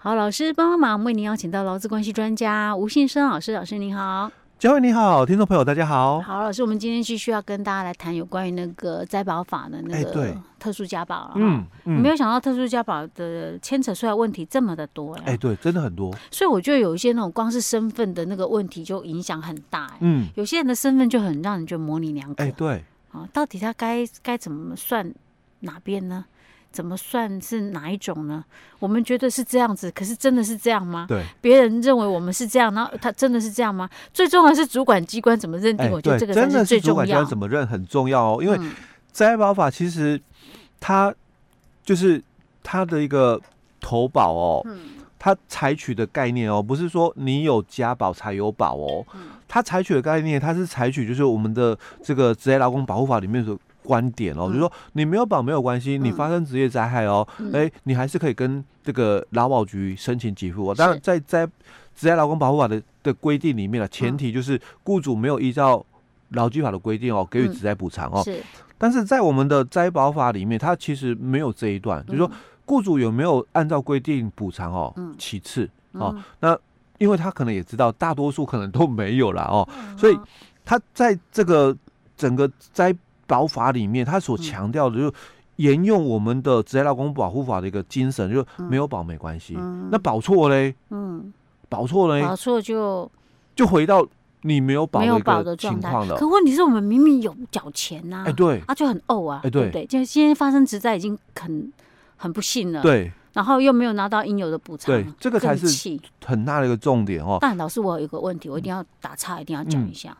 好，老师帮帮忙，为您邀请到劳资关系专家吴信生老师，老师您好。嘉惠你好，听众朋友大家好。好，老师，我们今天继续要跟大家来谈有关于那个灾保法的那个特殊家保了。嗯嗯，没有想到特殊家保的牵扯出来问题这么的多呀。哎，对，真的很多。所以我觉得有一些那种光是身份的那个问题就影响很大。嗯，有些人的身份就很让人觉得模棱两可。哎，对。啊，到底他该该怎么算哪边呢？怎么算是哪一种呢？我们觉得是这样子，可是真的是这样吗？对，别人认为我们是这样，然后他真的是这样吗？最重要是主管机关怎么认定？欸、我觉得这个。真的是主管机关怎么认很重要哦，因为灾保法其实它就是它的一个投保哦，嗯、它采取的概念哦，不是说你有加保才有保哦，它采取的概念，它是采取就是我们的这个职业劳工保护法里面所。观点哦，就是说你没有保没有关系，你发生职业灾害哦，哎，你还是可以跟这个劳保局申请给付哦。当然，在在职业劳工保护法的的规定里面的前提就是雇主没有依照劳基法的规定哦给予职灾补偿哦。是，但是在我们的灾保法里面，它其实没有这一段，就是说雇主有没有按照规定补偿哦，其次哦，那因为他可能也知道大多数可能都没有了哦，所以他在这个整个灾保法里面，他所强调的就沿用我们的职业劳工保护法的一个精神，就没有保没关系。那保错嘞？嗯，保错嘞？保错就就回到你没有保没有保的状态了。可问题是我们明明有缴钱呐，哎对，啊就很呕啊，哎对对，就今天发生职灾已经很很不幸了，对，然后又没有拿到应有的补偿，对，这个才是很大的一个重点哦。但老师，我有一个问题，我一定要打岔，一定要讲一下。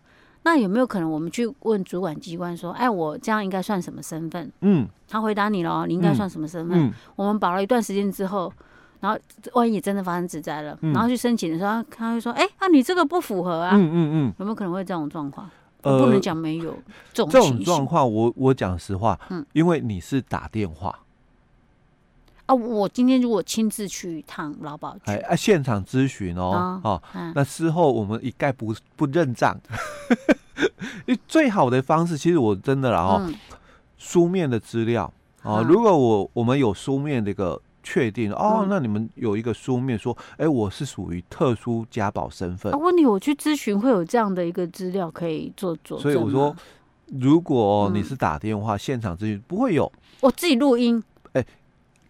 那有没有可能我们去问主管机关说，哎，我这样应该算什么身份？嗯，他回答你了，你应该算什么身份？嗯，我们保了一段时间之后，然后万一真的发生职灾了，然后去申请的时候，他会说，哎，那你这个不符合啊。嗯嗯嗯，有没有可能会这种状况？呃，不能讲没有这种状况。我我讲实话，嗯，因为你是打电话。啊，我今天如果亲自去一趟劳保局，哎，啊，现场咨询哦，哦，那事后我们一概不不认账，因为最好的方式，其实我真的啦哦，书面的资料哦，如果我我们有书面的一个确定哦，那你们有一个书面说，哎，我是属于特殊家保身份。问题我去咨询会有这样的一个资料可以做做，所以我说，如果你是打电话现场咨询，不会有，我自己录音。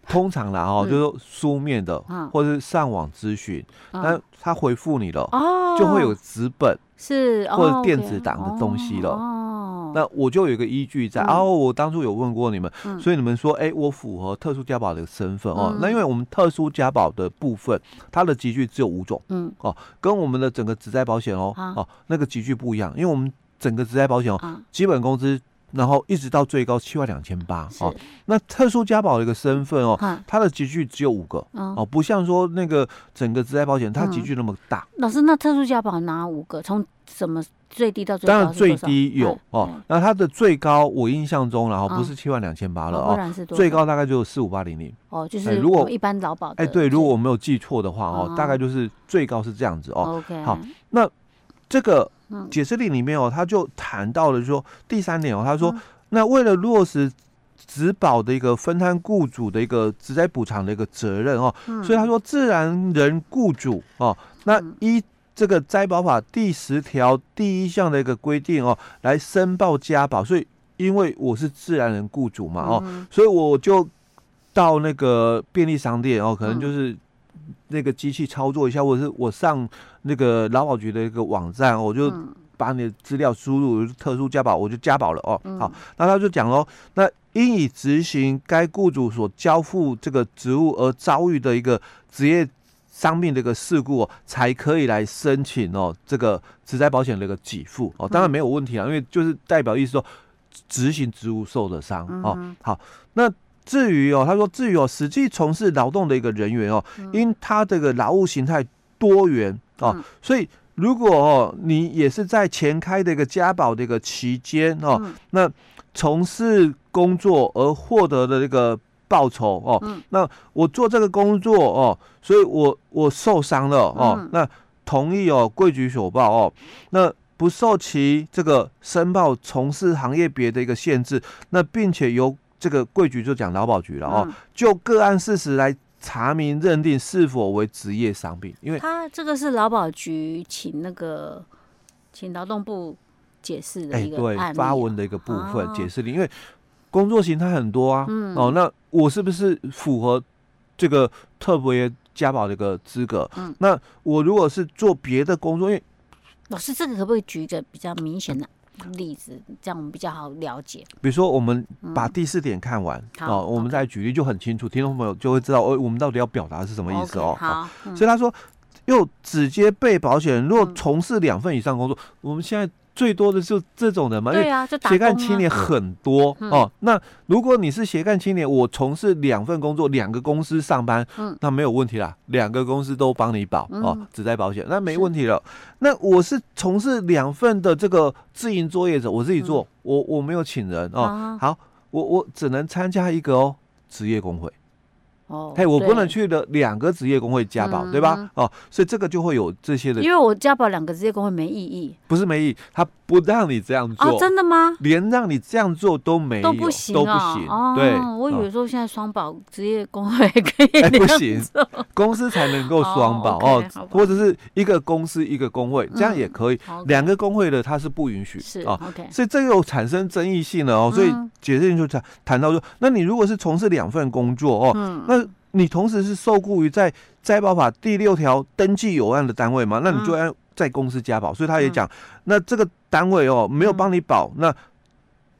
通常啦哦，就是书面的，或者是上网咨询，那他回复你了，就会有纸本是或者电子档的东西了。哦，那我就有一个依据在。哦，我当初有问过你们，所以你们说，哎，我符合特殊加保的身份哦。那因为我们特殊加保的部分，它的集聚只有五种，嗯哦，跟我们的整个职灾保险哦哦那个集聚不一样，因为我们整个职灾保险哦，基本工资。然后一直到最高七万两千八哦，那特殊加保的一个身份哦，它的集聚只有五个哦，不像说那个整个职业保险它集聚那么大。老师，那特殊加保哪五个？从什么最低到最高？当然最低有哦，那它的最高我印象中然后不是七万两千八了哦，最高大概就四五八零零哦，就是如果一般劳保哎对，如果我没有记错的话哦，大概就是最高是这样子哦。OK，好，那这个。解释令里面哦，他就谈到了说第三点哦，他说那为了落实职保的一个分摊雇主的一个职灾补偿的一个责任哦，所以他说自然人雇主哦，那依这个灾保法第十条第一项的一个规定哦，来申报家保，所以因为我是自然人雇主嘛哦，所以我就到那个便利商店哦，可能就是。那个机器操作一下，或者是我上那个劳保局的一个网站，我就把你的资料输入特殊加保，我就加保了哦。好，那他就讲喽，那应以执行该雇主所交付这个职务而遭遇的一个职业伤病的一个事故哦，才可以来申请哦这个职灾保险的一个给付哦。当然没有问题啊，因为就是代表意思说执行职务受的伤哦。好，那。至于哦，他说至于哦，实际从事劳动的一个人员哦，因他这个劳务形态多元哦，所以如果哦你也是在前开的一个家保的一个期间哦，那从事工作而获得的这个报酬哦，那我做这个工作哦，所以我我受伤了哦，那同意哦贵局所报哦，那不受其这个申报从事行业别的一个限制，那并且由这个贵局就讲劳保局了哦，就个案事实来查明认定是否为职业伤病，因为他这个是劳保局请那个请劳动部解释的一个、对发文的一个部分、哦、解释的，因为工作型态很多啊，嗯、哦，那我是不是符合这个特别加保的一个资格？嗯，那我如果是做别的工作，因为老师这个可不可以举一个比较明显的？例子，这样我们比较好了解。比如说，我们把第四点看完哦，我们再举例就很清楚，听众朋友就会知道哦，我们到底要表达是什么意思哦。好，所以他说，又直接被保险人如果从事两份以上工作，我们现在。最多的就这种人嘛，对啊，就斜杠青年很多、嗯、哦。那如果你是斜杠青年，我从事两份工作，两个公司上班，嗯，那没有问题啦，两个公司都帮你保、嗯、哦，只在保险，那没问题了。那我是从事两份的这个自营作业者，我自己做，嗯、我我没有请人哦。啊、好，我我只能参加一个哦，职业工会。哦，嘿，我不能去的两个职业工会加保，对吧？哦，所以这个就会有这些的。因为我加保两个职业工会没意义。不是没意义，他不让你这样做。真的吗？连让你这样做都没有，都不行，都不行。对，我以为说现在双保职业工会可以。不行，公司才能够双保哦，或者是一个公司一个工会，这样也可以。两个工会的他是不允许。是哦，OK。所以这又产生争议性了哦。所以解释性就谈谈到说，那你如果是从事两份工作哦，那你同时是受雇于在灾保法第六条登记有案的单位嘛？那你就按在公司加保。所以他也讲，那这个单位哦没有帮你保，那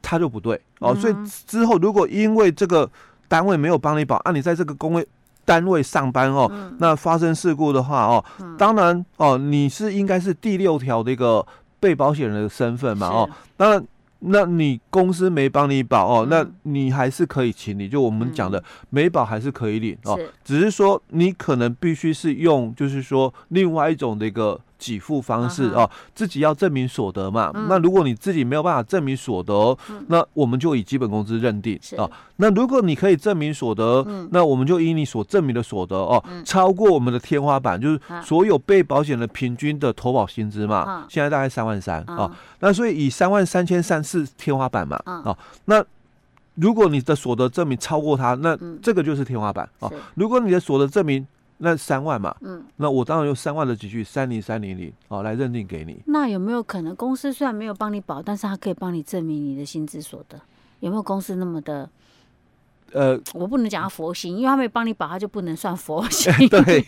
他就不对哦。所以之后如果因为这个单位没有帮你保，啊，你在这个工位单位上班哦，那发生事故的话哦，当然哦，你是应该是第六条的一个被保险人的身份嘛哦，当然。那你公司没帮你保哦，那你还是可以请你，就我们讲的没保还是可以领哦，只是说你可能必须是用，就是说另外一种的一个。给付方式哦，自己要证明所得嘛。那如果你自己没有办法证明所得，那我们就以基本工资认定哦。那如果你可以证明所得，那我们就以你所证明的所得哦，超过我们的天花板，就是所有被保险的平均的投保薪资嘛。现在大概三万三啊，那所以以三万三千三是天花板嘛。哦，那如果你的所得证明超过它，那这个就是天花板哦。如果你的所得证明那三万嘛，嗯，那我当然用三万的积蓄三零三零零哦来认定给你。那有没有可能公司虽然没有帮你保，但是他可以帮你证明你的薪资所得？有没有公司那么的？呃，我不能讲他佛心，因为他没有帮你保，他就不能算佛 心。对。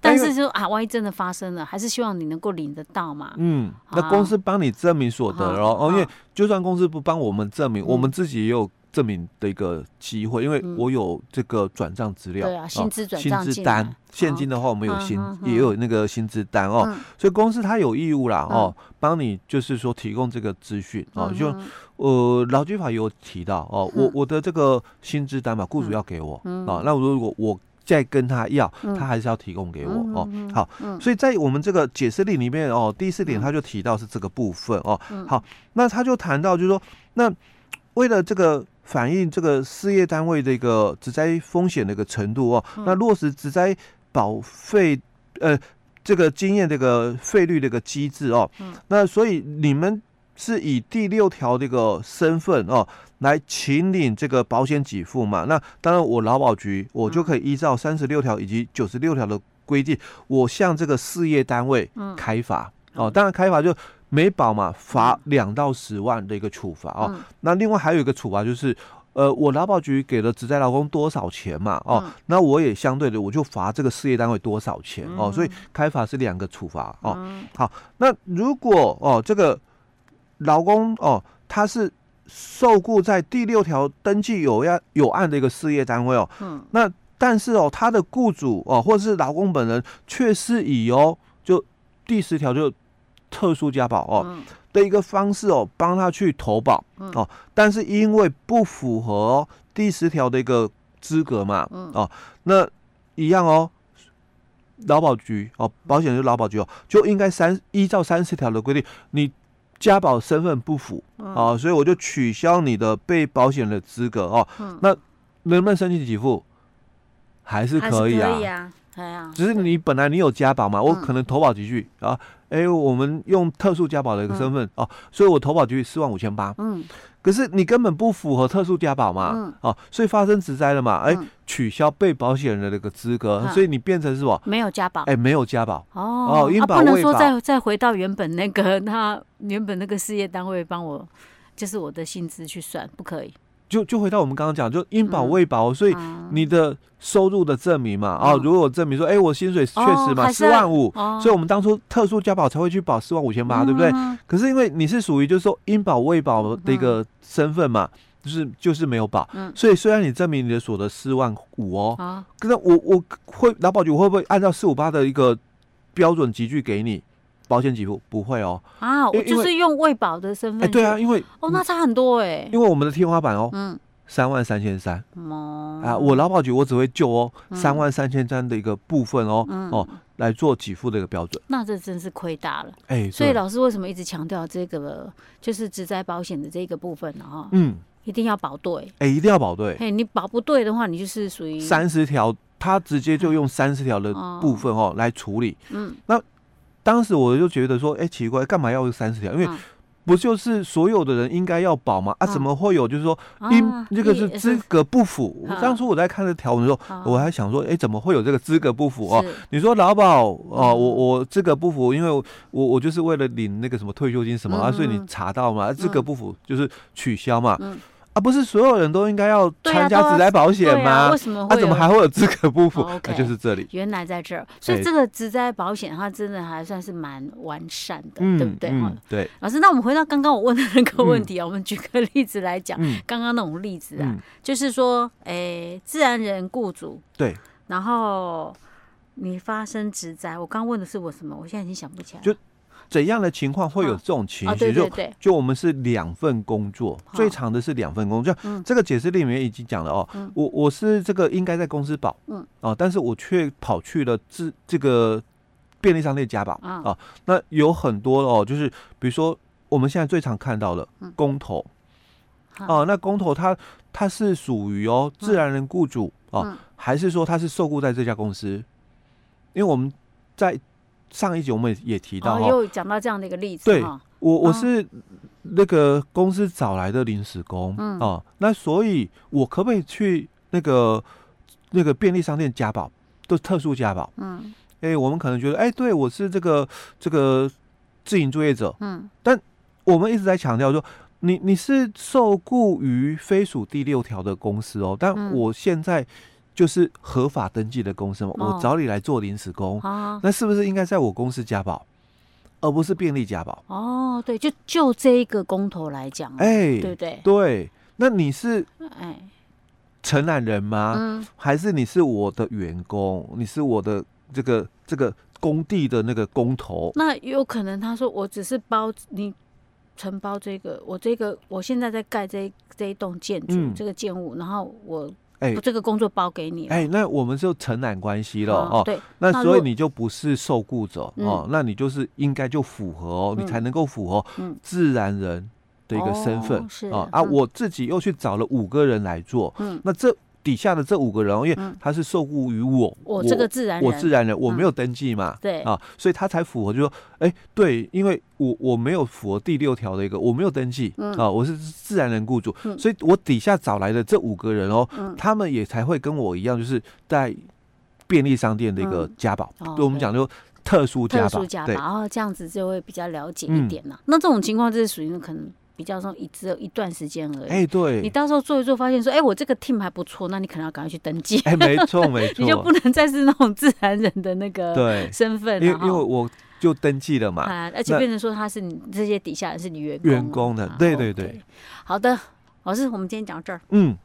但是就啊，万一真的发生了，还是希望你能够领得到嘛。嗯，那公司帮你证明所得哦，哦，因为就算公司不帮我们证明，我们自己也有。证明的一个机会，因为我有这个转账资料，对啊，薪资转账，薪资单，现金的话我们有薪，也有那个薪资单哦，所以公司他有义务啦哦，帮你就是说提供这个资讯哦，就呃劳基法有提到哦，我我的这个薪资单嘛，雇主要给我啊，那如果我再跟他要，他还是要提供给我哦，好，所以在我们这个解释令里面哦，第四点他就提到是这个部分哦，好，那他就谈到就是说，那为了这个。反映这个事业单位的一个职灾风险的一个程度哦，那落实职灾保费呃这个经验这个费率的一个机制哦，那所以你们是以第六条这个身份哦来请领这个保险给付嘛？那当然我劳保局我就可以依照三十六条以及九十六条的规定，我向这个事业单位开罚。哦，当然开罚就。没保嘛，罚两到十万的一个处罚哦。嗯、那另外还有一个处罚就是，呃，我劳保局给了职在劳工多少钱嘛？哦，嗯、那我也相对的我就罚这个事业单位多少钱哦。嗯、所以开罚是两个处罚哦。嗯、好，那如果哦这个劳工哦他是受雇在第六条登记有案有案的一个事业单位哦，嗯，那但是哦他的雇主哦或者是劳工本人却是以哦就第十条就。特殊家保哦的一个方式哦，帮他去投保哦，但是因为不符合第十条的一个资格嘛哦，那一样哦，劳保局哦，保险是劳保局哦，就应该三依照三十条的规定，你家保身份不符哦，所以我就取消你的被保险的资格哦，那能不能申请给付？还是可以啊。哎呀，只是你本来你有加保嘛，我可能投保几句啊，哎，我们用特殊加保的一个身份哦，所以我投保级距四万五千八。嗯。可是你根本不符合特殊加保嘛，嗯、哦，所以发生职灾了嘛，哎、嗯，取消被保险人的那个资格，嗯、所以你变成是什么？没有加保，哎，没有加保哦哦，不能说再再回到原本那个 他原本那个事业单位帮我，就是我的薪资去算，不可以。就就回到我们刚刚讲，就应保未保，嗯、所以你的收入的证明嘛，嗯、哦，如果证明说，哎，我薪水确实嘛，四、哦、万五，哦、所以我们当初特殊加保才会去保四万五千八，对不对？嗯、可是因为你是属于就是说应保未保的一个身份嘛，嗯、就是就是没有保，嗯、所以虽然你证明你的所得四万五哦，嗯、可是我我会劳保局会不会按照四五八的一个标准集聚给你？保险给付不会哦啊，我就是用未保的身份。哎，对啊，因为哦，那差很多哎。因为我们的天花板哦，嗯，三万三千三。哦啊，我劳保局我只会就哦三万三千三的一个部分哦哦来做给付的一个标准。那这真是亏大了哎。所以老师为什么一直强调这个就是职灾保险的这个部分呢？哈，嗯，一定要保对。哎，一定要保对。哎，你保不对的话，你就是属于三十条，他直接就用三十条的部分哦来处理。嗯，那。当时我就觉得说，哎，奇怪，干嘛要三十条？因为不就是所有的人应该要保吗？啊，怎么会有就是说，因这个是资格不符？当初我在看这条文的时候，我还想说，哎，怎么会有这个资格不符哦？你说劳保哦，我我资格不符，因为我我就是为了领那个什么退休金什么啊，所以你查到嘛，资格不符就是取消嘛。啊，不是所有人都应该要参加职灾保险吗？为什么？他怎么还会有资格不符？那就是这里。原来在这儿，所以这个职灾保险它真的还算是蛮完善的，对不对？嗯对。老师，那我们回到刚刚我问的那个问题啊，我们举个例子来讲，刚刚那种例子啊，就是说，诶，自然人雇主对，然后你发生职灾，我刚问的是我什么？我现在已经想不起来。怎样的情况会有这种情绪？就就我们是两份工作，最长的是两份工作。就这个解释里面已经讲了哦，我我是这个应该在公司保，嗯，哦，但是我却跑去了这这个便利商店加保啊。那有很多哦，就是比如说我们现在最常看到的工头，哦，那工头他他是属于哦自然人雇主哦，还是说他是受雇在这家公司？因为我们在。上一集我们也提到，又讲到这样的一个例子。对，我我是那个公司找来的临时工嗯哦，那所以我可不可以去那个那个便利商店加保，都特殊加保？嗯，哎，我们可能觉得，哎，对我是这个这个自营作业者，嗯，但我们一直在强调说，你你是受雇于非属第六条的公司哦，但我现在。就是合法登记的公司嘛，我找你来做临时工，那是不是应该在我公司加保，而不是便利加保？哦，对，就就这一个工头来讲，哎，对对对，那你是哎承揽人吗？还是你是我的员工？你是我的这个这个工地的那个工头？那有可能他说我只是包你承包这个，我这个我现在在盖这这一栋建筑这个建物，然后我。哎，这个工作包给你。哎，那我们就承揽关系了哦。对，那所以你就不是受雇者哦，那你就是应该就符合哦，你才能够符合自然人的一个身份啊啊！我自己又去找了五个人来做，嗯，那这。底下的这五个人，因为他是受雇于我，我这个自然人，我自然人，我没有登记嘛，对啊，所以他才符合，就说，哎，对，因为我我没有符合第六条的一个，我没有登记啊，我是自然人雇主，所以我底下找来的这五个人哦，他们也才会跟我一样，就是在便利商店的一个家保，对我们讲就特殊加保，特殊加保，然后这样子就会比较了解一点呐。那这种情况就是属于可能。比较说，只有一段时间而已。哎，对，你到时候做一做，发现说，哎，我这个 team 还不错，那你可能要赶快去登记。哎，没错，没 错，你就不能再是那种自然人的那个身份，因为因为我就登记了嘛，而且变成说他是你这些底下人是你员员工的，对对对。好的，老师，我们今天讲到这儿。嗯。